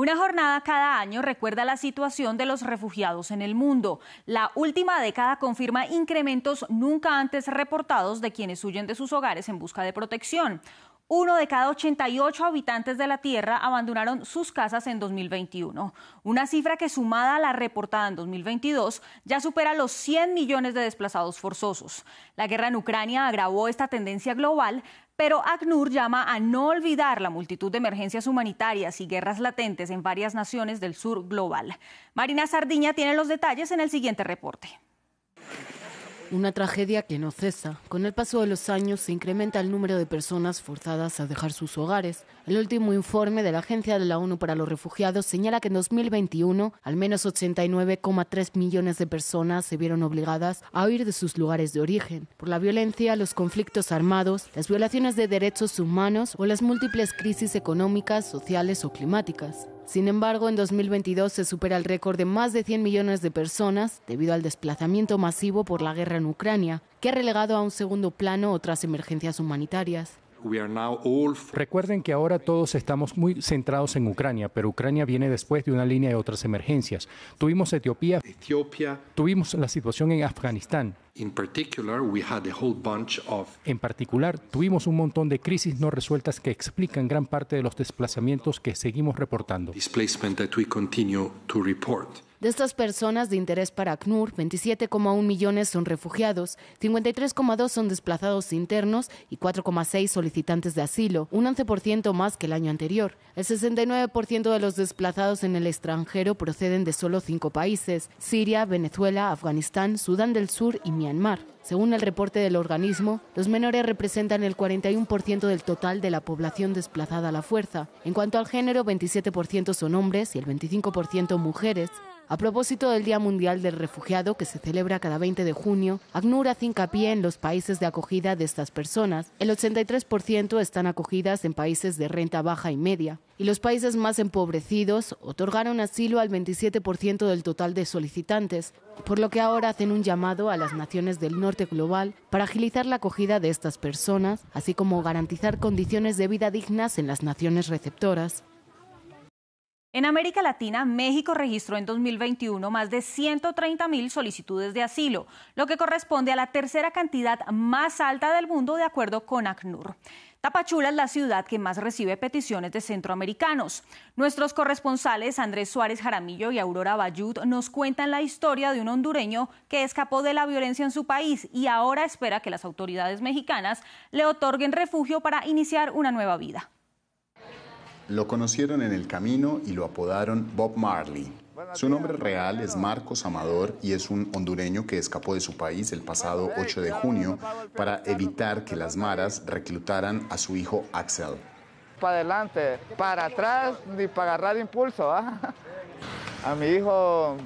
Una jornada cada año recuerda la situación de los refugiados en el mundo. La última década confirma incrementos nunca antes reportados de quienes huyen de sus hogares en busca de protección. Uno de cada 88 habitantes de la Tierra abandonaron sus casas en 2021, una cifra que sumada a la reportada en 2022 ya supera los 100 millones de desplazados forzosos. La guerra en Ucrania agravó esta tendencia global, pero ACNUR llama a no olvidar la multitud de emergencias humanitarias y guerras latentes en varias naciones del sur global. Marina Sardiña tiene los detalles en el siguiente reporte. Una tragedia que no cesa. Con el paso de los años se incrementa el número de personas forzadas a dejar sus hogares. El último informe de la Agencia de la ONU para los Refugiados señala que en 2021 al menos 89,3 millones de personas se vieron obligadas a huir de sus lugares de origen por la violencia, los conflictos armados, las violaciones de derechos humanos o las múltiples crisis económicas, sociales o climáticas. Sin embargo, en 2022 se supera el récord de más de 100 millones de personas debido al desplazamiento masivo por la guerra en Ucrania, que ha relegado a un segundo plano otras emergencias humanitarias. Recuerden que ahora todos estamos muy centrados en Ucrania, pero Ucrania viene después de una línea de otras emergencias. Tuvimos Etiopía, tuvimos la situación en Afganistán. En particular, tuvimos un montón de crisis no resueltas que explican gran parte de los desplazamientos que seguimos reportando. De estas personas de interés para ACNUR, 27,1 millones son refugiados, 53,2 son desplazados internos y 4,6 solicitantes de asilo, un 11% más que el año anterior. El 69% de los desplazados en el extranjero proceden de solo cinco países, Siria, Venezuela, Afganistán, Sudán del Sur y Myanmar. Según el reporte del organismo, los menores representan el 41% del total de la población desplazada a la fuerza. En cuanto al género, 27% son hombres y el 25% mujeres. A propósito del Día Mundial del Refugiado, que se celebra cada 20 de junio, ACNUR hace hincapié en los países de acogida de estas personas. El 83% están acogidas en países de renta baja y media. Y los países más empobrecidos otorgaron asilo al 27% del total de solicitantes, por lo que ahora hacen un llamado a las naciones del norte global para agilizar la acogida de estas personas, así como garantizar condiciones de vida dignas en las naciones receptoras. En América Latina, México registró en 2021 más de 130 mil solicitudes de asilo, lo que corresponde a la tercera cantidad más alta del mundo de acuerdo con ACNUR. Tapachula es la ciudad que más recibe peticiones de centroamericanos. Nuestros corresponsales Andrés Suárez Jaramillo y Aurora Bayud nos cuentan la historia de un hondureño que escapó de la violencia en su país y ahora espera que las autoridades mexicanas le otorguen refugio para iniciar una nueva vida. Lo conocieron en el camino y lo apodaron Bob Marley. Su nombre real es Marcos Amador y es un hondureño que escapó de su país el pasado 8 de junio para evitar que las maras reclutaran a su hijo Axel. Para adelante, para atrás, ni para agarrar impulso. ¿ah? A mi hijo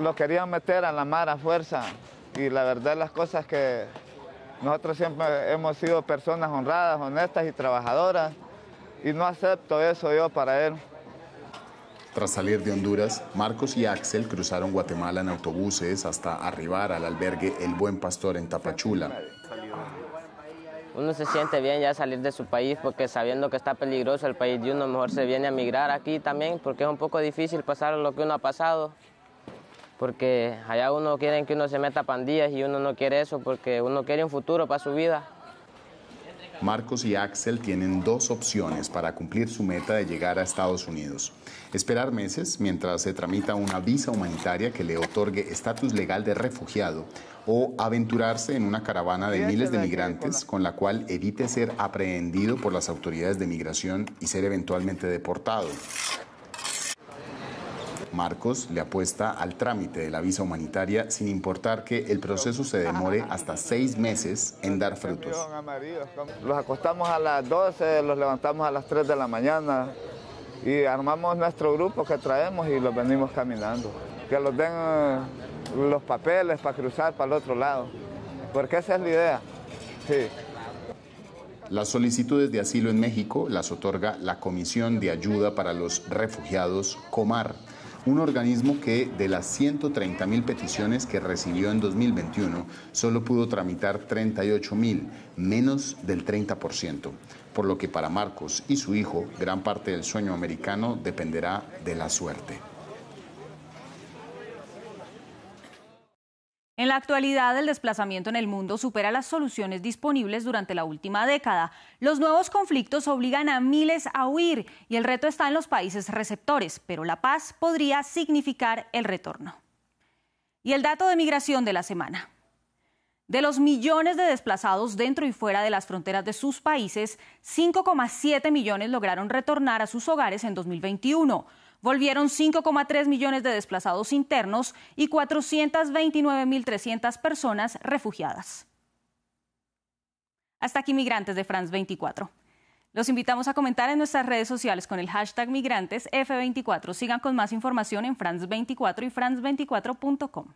lo querían meter a la mara fuerza y la verdad las cosas que nosotros siempre hemos sido personas honradas, honestas y trabajadoras y no acepto eso yo para él. Tras salir de Honduras, Marcos y Axel cruzaron Guatemala en autobuses hasta arribar al albergue El Buen Pastor en Tapachula. Uno se siente bien ya salir de su país porque sabiendo que está peligroso el país de uno, mejor se viene a migrar aquí también porque es un poco difícil pasar lo que uno ha pasado. Porque allá uno quiere que uno se meta a pandillas y uno no quiere eso porque uno quiere un futuro para su vida. Marcos y Axel tienen dos opciones para cumplir su meta de llegar a Estados Unidos. Esperar meses mientras se tramita una visa humanitaria que le otorgue estatus legal de refugiado o aventurarse en una caravana de miles de migrantes con la cual evite ser aprehendido por las autoridades de migración y ser eventualmente deportado. Marcos le apuesta al trámite de la visa humanitaria sin importar que el proceso se demore hasta seis meses en dar frutos. Los acostamos a las 12, los levantamos a las 3 de la mañana y armamos nuestro grupo que traemos y los venimos caminando. Que los den los papeles para cruzar para el otro lado, porque esa es la idea. Sí. Las solicitudes de asilo en México las otorga la Comisión de Ayuda para los Refugiados, COMAR, un organismo que de las 130 mil peticiones que recibió en 2021 solo pudo tramitar 38 mil, menos del 30%, por lo que para Marcos y su hijo gran parte del sueño americano dependerá de la suerte. Actualidad, el desplazamiento en el mundo supera las soluciones disponibles durante la última década. Los nuevos conflictos obligan a miles a huir y el reto está en los países receptores, pero la paz podría significar el retorno. Y el dato de migración de la semana. De los millones de desplazados dentro y fuera de las fronteras de sus países, 5,7 millones lograron retornar a sus hogares en 2021 Volvieron 5,3 millones de desplazados internos y 429.300 personas refugiadas. Hasta aquí migrantes de France 24. Los invitamos a comentar en nuestras redes sociales con el hashtag migrantes F24. Sigan con más información en France24 y france24.com.